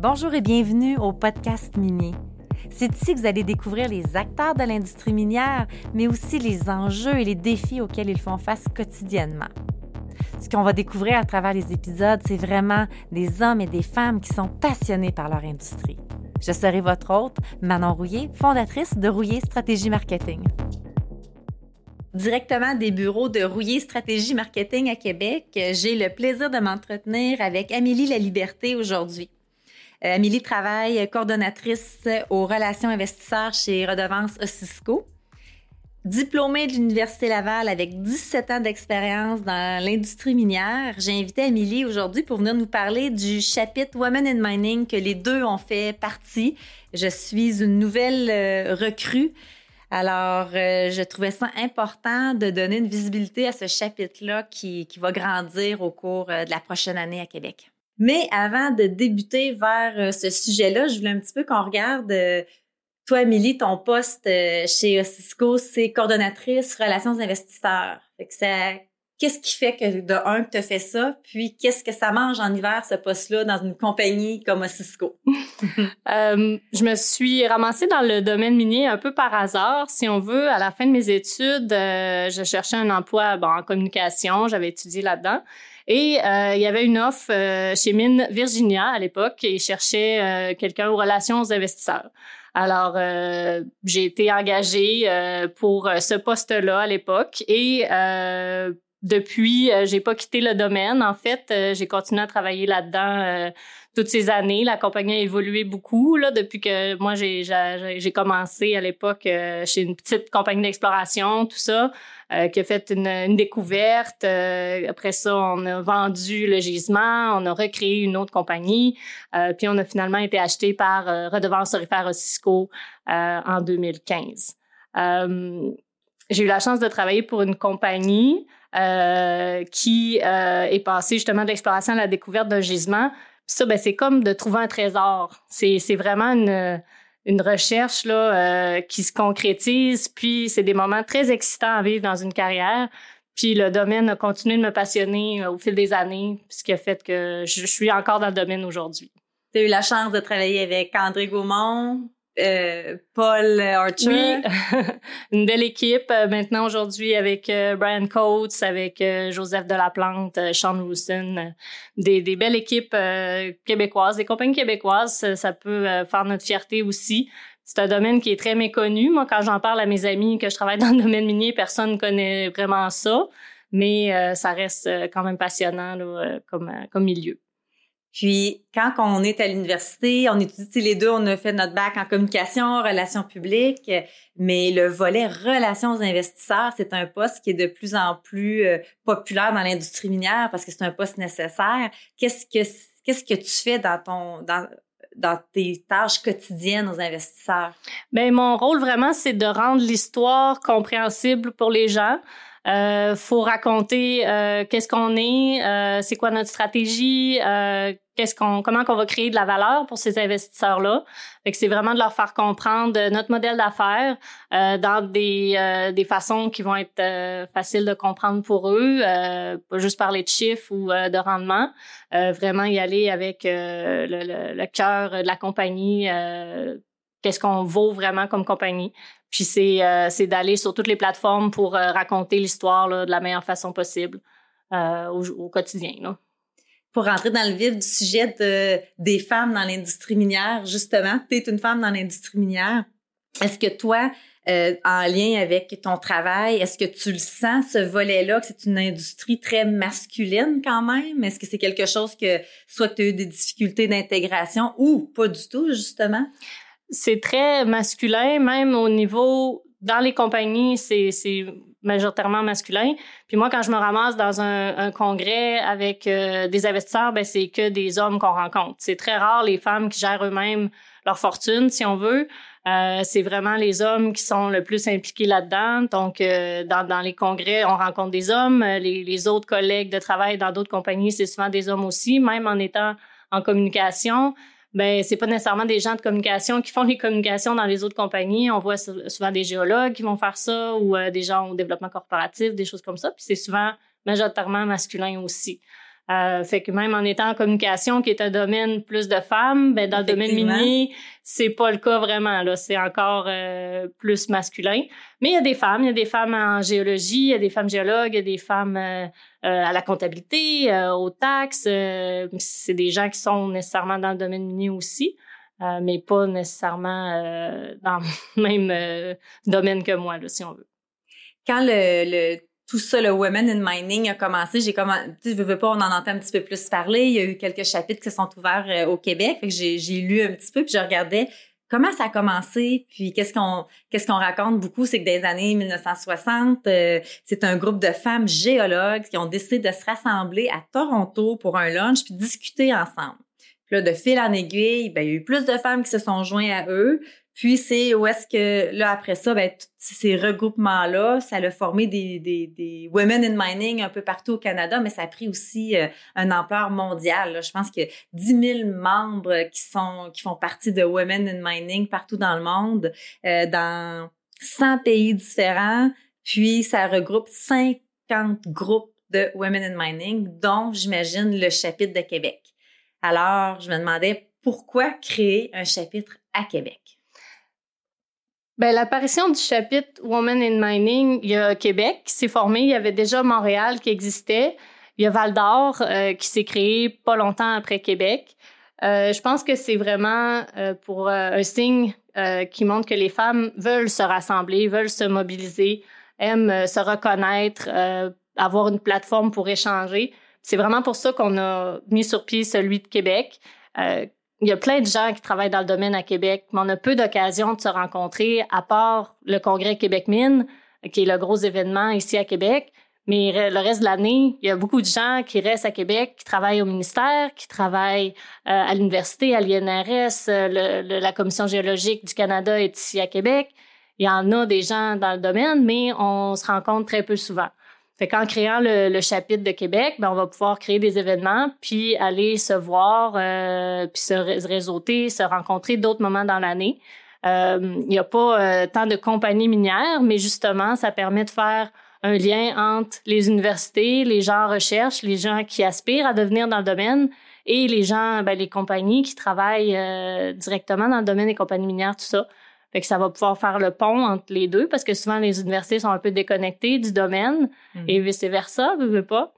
Bonjour et bienvenue au podcast minier. C'est ici que vous allez découvrir les acteurs de l'industrie minière, mais aussi les enjeux et les défis auxquels ils font face quotidiennement. Ce qu'on va découvrir à travers les épisodes, c'est vraiment des hommes et des femmes qui sont passionnés par leur industrie. Je serai votre hôte, Manon Rouillé, fondatrice de Rouillé Stratégie Marketing. Directement des bureaux de Rouillé Stratégie Marketing à Québec, j'ai le plaisir de m'entretenir avec Amélie La Liberté aujourd'hui. Euh, Amélie travaille coordonnatrice aux relations investisseurs chez Redevance Ossisco. Diplômée de l'Université Laval avec 17 ans d'expérience dans l'industrie minière, j'ai invité Amélie aujourd'hui pour venir nous parler du chapitre Women in Mining que les deux ont fait partie. Je suis une nouvelle euh, recrue. Alors, euh, je trouvais ça important de donner une visibilité à ce chapitre-là qui, qui va grandir au cours de la prochaine année à Québec. Mais avant de débuter vers euh, ce sujet-là, je voulais un petit peu qu'on regarde, euh, toi, Amélie, ton poste euh, chez Cisco, c'est coordonnatrice relations investisseurs. Fait que ça, qu'est-ce qui fait que de un que tu fait ça, puis qu'est-ce que ça mange en hiver ce poste-là dans une compagnie comme Cisco euh, Je me suis ramassée dans le domaine minier un peu par hasard, si on veut. À la fin de mes études, je cherchais un emploi bon, en communication, j'avais étudié là-dedans. Et euh, il y avait une offre euh, chez Mine Virginia à l'époque et cherchait euh, quelqu'un aux relations aux investisseurs. Alors, j'ai été engagée pour ce poste-là à l'époque et depuis, j'ai pas quitté le domaine. En fait, j'ai continué à travailler là-dedans toutes ces années. La compagnie a évolué beaucoup là, depuis que moi j'ai, commencé à l'époque chez une petite compagnie d'exploration, tout ça. Euh, qui a fait une, découverte. Euh, après ça, on a vendu le gisement, on a recréé une autre compagnie, euh, puis on a finalement été acheté par Redevance Orifère Cisco en 2015. J'ai eu la chance de travailler pour une compagnie qui est passée justement de l'exploration à la découverte d'un gisement. Ça, ben, c'est comme de trouver un trésor. C'est vraiment une une recherche là, euh, qui se concrétise. Puis c'est des moments très excitants à vivre dans une carrière. Puis le domaine a continué de me passionner euh, au fil des années, ce qui a fait que je, suis encore dans le domaine aujourd'hui. Tu as eu la chance de travailler avec André Gaumont, euh, Paul Archer. Oui, une belle équipe. Euh, maintenant, aujourd'hui, avec euh, Brian Coates, avec Joseph Delaplante, Sean Wilson, des, des belles équipes québécoises, des compagnies québécoises. Ça, peut faire notre fierté aussi. C'est un domaine qui est très méconnu. Moi, quand j'en parle à mes amis que je travaille dans le domaine minier, personne ne connaît vraiment ça. Mais ça reste quand même passionnant là, comme, comme milieu. Puis, quand on est à l'université, on étudie les deux, on a fait notre bac en communication, relations publiques, mais le volet relations aux investisseurs, c'est un poste qui est de plus en plus euh, populaire dans l'industrie minière parce que c'est un poste nécessaire. Qu'est-ce que qu'est-ce que tu fais dans ton dans dans tes tâches quotidiennes aux investisseurs? Ben mon rôle vraiment c'est de rendre l'histoire compréhensible pour les gens. Euh, faut raconter euh, qu'est-ce qu'on est, euh, c'est quoi notre stratégie, euh, qu'est-ce qu'on, comment qu'on va créer de la valeur pour ces investisseurs-là. Fait que c'est vraiment de leur faire comprendre notre modèle d'affaires euh, dans des, des façons qui vont être faciles de comprendre pour eux, pas juste parler de chiffres ou de rendement. vraiment y aller avec le, le, le cœur de la compagnie qu'est-ce qu'on vaut vraiment comme compagnie. Puis c'est euh, c'est d'aller sur toutes les plateformes pour euh, raconter l'histoire de la meilleure façon possible euh, au, quotidien. Pour rentrer dans le vif du sujet de, des femmes dans l'industrie minière, justement, tu es une femme dans l'industrie minière. Est-ce que toi, en lien avec ton travail, est-ce que tu le sens, ce volet-là, que c'est une industrie très masculine quand même? Est-ce que c'est quelque chose que soit tu as eu des difficultés d'intégration ou pas du tout, justement? C'est très masculin, même au niveau dans les compagnies, c'est majoritairement masculin. Puis moi, quand je me ramasse dans un, un congrès avec euh, des investisseurs, ben c'est que des hommes qu'on rencontre. C'est très rare les femmes qui gèrent eux-mêmes leur fortune, si on veut. Euh, c'est vraiment les hommes qui sont le plus impliqués là-dedans. Donc, euh, dans, dans, les congrès, on rencontre des hommes. Les, les autres collègues de travail dans d'autres compagnies, c'est souvent des hommes aussi, même en étant en communication ben c'est pas nécessairement des gens de communication qui font les communications dans les autres compagnies. On voit souvent des géologues qui vont faire ça ou euh, des gens au développement corporatif, des choses comme ça. Puis c'est souvent majoritairement masculin aussi. Euh, fait que même en étant en communication, qui est un domaine plus de femmes, ben dans le domaine minier, c'est pas le cas vraiment. Là, c'est encore euh, plus masculin. Mais il y a des femmes, il y a des femmes en géologie, il y a des femmes géologues, il y a des femmes euh, à la comptabilité, aux taxes. c'est des gens qui sont nécessairement dans le domaine minier aussi. mais pas nécessairement dans le même domaine que moi, là, si on veut. Quand le, le tout ça, le Women in Mining a commencé. J'ai commencé, tu veux, pas, on en entend un petit peu plus parler. Il y a eu quelques chapitres qui se sont ouverts euh, au Québec. J'ai, lu un petit peu puis je regardais comment ça a commencé. Puis qu'est-ce qu'on, qu'est-ce qu'on raconte beaucoup, c'est que des années 1960, euh, c'est un groupe de femmes géologues qui ont décidé de se rassembler à Toronto pour un lunch puis discuter ensemble. Puis là, de fil en aiguille, ben, il y a eu plus de femmes qui se sont joints à eux. Puis c'est où est-ce que là après ça, ben ces regroupements-là, ça a formé des, des, des women in mining un peu partout au Canada, mais ça a pris aussi euh, une ampleur mondiale. Je pense que 10 000 membres qui sont qui font partie de women in mining partout dans le monde, euh, dans 100 pays différents. Puis ça regroupe 50 groupes de women in mining, dont j'imagine le chapitre de Québec. Alors je me demandais pourquoi créer un chapitre à Québec? Ben, l'apparition du chapitre Women in Mining, il y a Québec qui s'est formé, il y avait déjà Montréal qui existait, il y a Val d'Or euh, qui s'est créé pas longtemps après Québec. Euh, je pense que c'est vraiment euh, pour un signe qui montre que les femmes veulent se rassembler, veulent se mobiliser, aiment se reconnaître, avoir une plateforme pour échanger. C'est vraiment pour ça qu'on a mis sur pied celui de Québec il y a plein de gens qui travaillent dans le domaine à Québec, mais on a peu d'occasions de se rencontrer, à part le congrès Québec Mine, qui est le gros événement ici à Québec. Mais le reste de l'année, il y a beaucoup de gens qui restent à Québec, qui travaillent au ministère, qui travaillent euh, à l'université, à l'INRS, euh, la Commission géologique du Canada est ici à Québec. Il y en a des gens dans le domaine, mais on se rencontre très peu souvent. Fait qu'en créant le, chapitre de Québec, ben, on va pouvoir créer des événements, puis aller se voir, euh, puis se réseauter, se rencontrer d'autres moments dans l'année. Euh, il n'y a pas euh, tant de compagnies minières, mais justement, ça permet de faire un lien entre les universités, les gens en recherche, les gens qui aspirent à devenir dans le domaine et les gens, ben, les compagnies qui travaillent directement dans le domaine des compagnies minières, tout ça. Fait que ça va pouvoir faire le pont entre les deux parce que souvent les universités sont un peu déconnectées du domaine mm. et vice-versa, ne veut pas.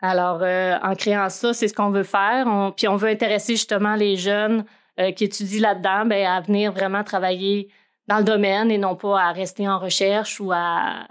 Alors, euh, en créant ça, c'est ce qu'on veut faire. puis on veut intéresser justement les jeunes euh, qui étudient là-dedans ben, à venir vraiment travailler dans le domaine et non pas à rester en recherche ou à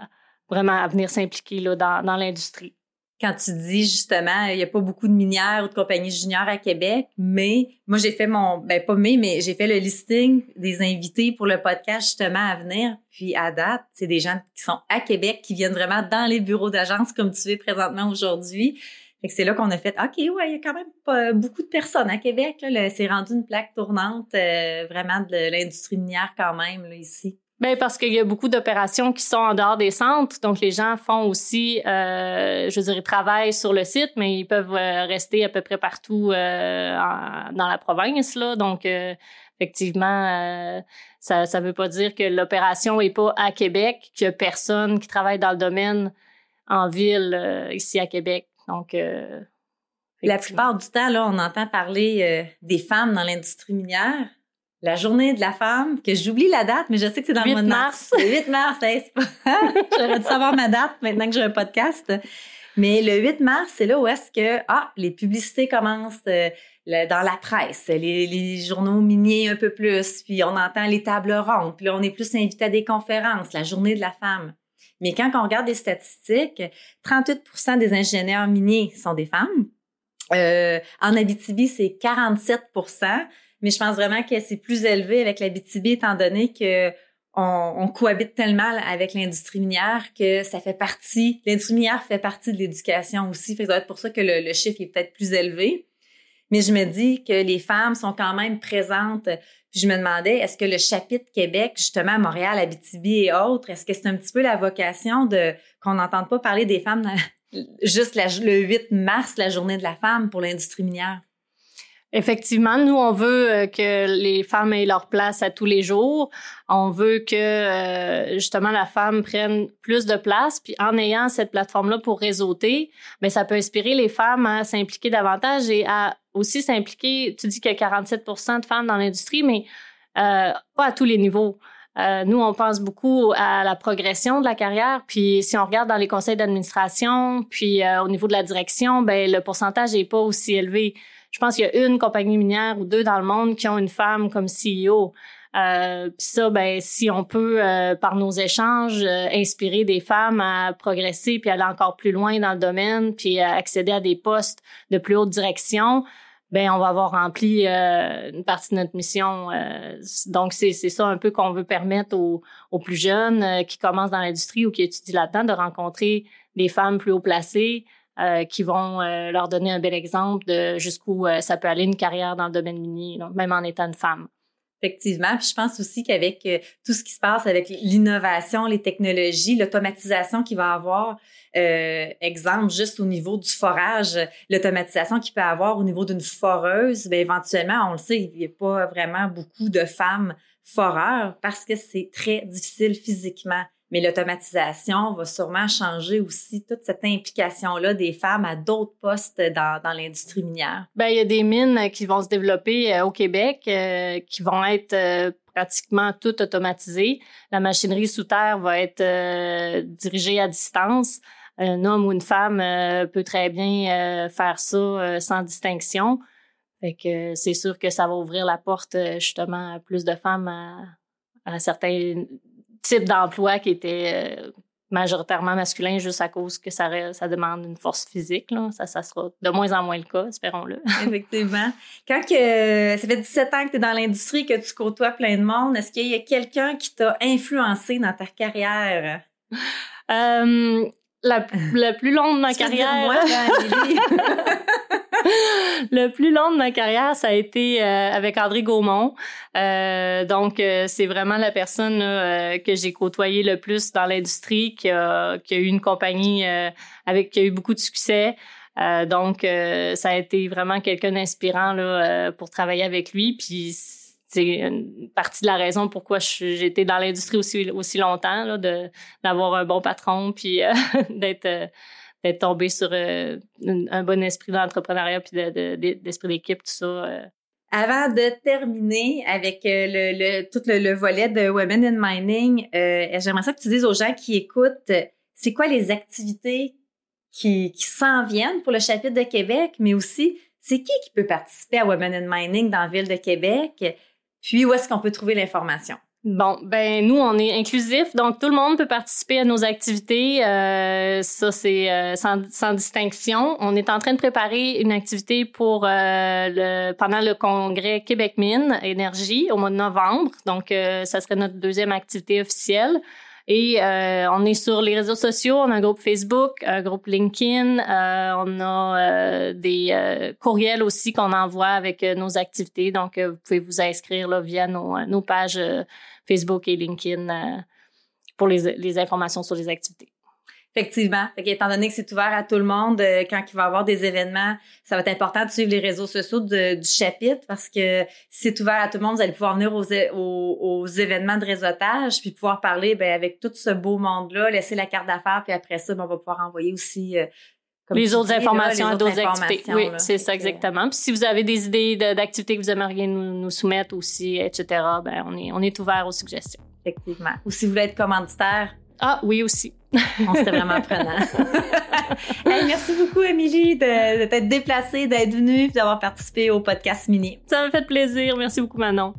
vraiment à venir s'impliquer dans, dans l'industrie quand tu dis justement, il n'y a pas beaucoup de minières ou de compagnies juniors à Québec, mais moi j'ai fait mon, ben pas mais, mais j'ai fait le listing des invités pour le podcast justement à venir. Puis à date, c'est des gens qui sont à Québec, qui viennent vraiment dans les bureaux d'agence comme tu es présentement aujourd'hui. C'est là qu'on a fait, OK, ouais, il y a quand même pas beaucoup de personnes à Québec. C'est rendu une plaque tournante euh, vraiment de l'industrie minière quand même ici. Ben parce qu'il y a beaucoup d'opérations qui sont en dehors des centres, donc les gens font aussi, euh, je dirais, travaillent sur le site, mais ils peuvent euh, rester à peu près partout euh, dans la province là. Donc effectivement, ça ça veut pas dire que l'opération est pas à Québec, qu'il y a personne qui travaille dans le domaine en ville ici à Québec. Donc la plupart du temps là, on entend parler des femmes dans l'industrie minière la journée de la femme, que j'oublie la date, mais je sais que c'est dans le mois de mars. Le 8 mars, c'est pas... J'aurais dû savoir ma date maintenant que j'ai un podcast. Mais le 8 mars, c'est là où est-ce que ah, les publicités commencent euh, dans la presse, les, les, journaux miniers un peu plus, puis on entend les tables rondes, puis on est plus invité à des conférences, la journée de la femme. Mais quand on regarde les statistiques, 38% des ingénieurs miniers sont des femmes. Euh, en Abitibi, c'est 47 mais je pense vraiment que c'est plus élevé avec la BTB étant donné que on, cohabite tellement avec l'industrie minière que ça fait partie, l'industrie minière fait partie de l'éducation aussi. Fait que ça doit être pour ça que le, chiffre est peut-être plus élevé. Mais je me dis que les femmes sont quand même présentes. Puis je me demandais, est-ce que le chapitre Québec, justement à Montréal, Abitibi et autres, est-ce que c'est un petit peu la vocation de qu'on n'entende pas parler des femmes juste le 8 mars, la journée de la femme pour l'industrie minière? Effectivement, nous, on veut euh, que les femmes aient leur place à tous les jours. On veut que euh, justement la femme prenne plus de place. Puis en ayant cette plateforme-là pour réseauter, mais ben, ça peut inspirer les femmes à s'impliquer davantage et à aussi s'impliquer. Tu dis qu'il y a 47% de femmes dans l'industrie, mais euh, pas à tous les niveaux. Euh, nous, on pense beaucoup à la progression de la carrière. Puis si on regarde dans les conseils d'administration, puis euh, au niveau de la direction, ben le pourcentage n'est pas aussi élevé. Je pense qu'il y a une compagnie minière ou deux dans le monde qui ont une femme comme CEO. Euh, puis ça, ben si on peut euh, par nos échanges inspirer des femmes à progresser puis aller encore plus loin dans le domaine, puis accéder à des postes de plus haute direction, ben on va avoir rempli euh, une partie de notre mission. Euh, donc c'est ça un peu qu'on veut permettre aux, aux plus jeunes euh, qui commencent dans l'industrie ou qui étudient là-dedans de rencontrer des femmes plus haut placées qui vont leur donner un bel exemple de jusqu'où ça peut aller une carrière dans le domaine minier, même en étant une femme. Effectivement. Je pense aussi qu'avec euh, tout ce qui se passe avec l'innovation, les technologies, l'automatisation qu'il va avoir, euh, exemple, juste au niveau du forage, l'automatisation qu'il peut avoir au niveau d'une foreuse, bien, éventuellement, on le sait, il n'y a pas vraiment beaucoup de femmes foreurs parce que c'est très difficile physiquement mais l'automatisation va sûrement changer aussi toute cette implication-là des femmes à d'autres postes dans, dans l'industrie minière. Ben il y a des mines qui vont se développer euh, au Québec, euh, qui vont être euh, pratiquement toutes automatisées. La machinerie sous terre va être dirigée à distance. Un homme ou une femme peut très bien faire ça sans distinction. Fait que c'est sûr que ça va ouvrir la porte justement à plus de femmes à, à certains type d'emploi qui était euh, majoritairement masculin juste à cause que ça, ça demande une force physique. Là. Ça, ça sera de moins en moins le cas, espérons-le. Effectivement. Quand que, ça fait 17 ans que tu es dans l'industrie, que tu côtoies plein de monde, est-ce qu'il y a quelqu'un qui t'a influencé dans ta carrière? Euh, la, la, plus longue de ma carrière. Moi, le plus long de ma carrière, ça a été euh, avec André Gaumont. Euh, donc, euh, c'est vraiment la personne que j'ai côtoyé le plus dans l'industrie, qui a, qui a eu une compagnie avec qui a eu beaucoup de succès. donc, ça a été vraiment quelqu'un d'inspirant là pour travailler avec lui. Puis c'est une partie de la raison pourquoi été dans l'industrie aussi aussi longtemps là, de d'avoir un bon patron puis d'être d'être tombé sur euh, un, bon esprit d'entrepreneuriat puis d'esprit d'équipe, tout ça. Euh. Avant de terminer avec euh, le, tout le, volet de Women in Mining, j'aimerais ça que tu dises aux gens qui écoutent, c'est quoi les activités qui, qui s'en viennent pour le chapitre de Québec, mais aussi, c'est qui qui peut participer à Women in Mining dans la ville de Québec? Puis, où est-ce qu'on peut trouver l'information? Bon, ben nous, on est inclusif, donc tout le monde peut participer à nos activités. Euh, ça, c'est euh, sans, sans, distinction. On est en train de préparer une activité pour euh, le, pendant le congrès Québec Mine Énergie au mois de novembre. Donc, euh, ça serait notre deuxième activité officielle. Et euh, on est sur les réseaux sociaux, on a un groupe Facebook, un groupe LinkedIn, euh, on a euh, des courriels aussi qu'on envoie avec nos activités. Donc, vous pouvez vous inscrire là, via nos, nos pages Facebook et LinkedIn pour les, les informations sur les activités. Effectivement. Fait étant donné que c'est ouvert à tout le monde, euh, quand il va y avoir des événements, ça va être important de suivre les réseaux sociaux du chapitre parce que si c'est ouvert à tout le monde, vous allez pouvoir venir aux, aux, événements de réseautage puis pouvoir parler ben, avec tout ce beau monde-là, laisser la carte d'affaires puis après ça, ben, on va pouvoir envoyer aussi... Euh, les autres informations à d'autres activités. Oui, c'est ça exactement. Puis si vous avez des idées d'activités que vous aimeriez nous, nous, soumettre aussi, etc., ben on est, on est ouvert aux suggestions. Effectivement. Ou si vous voulez être commanditaire. Ah oui aussi. On s'était vraiment prenant. merci beaucoup, Émilie, de, de t'être déplacée, d'être venue et d'avoir participé au podcast Mini. Ça m'a fait plaisir. Merci beaucoup, Manon.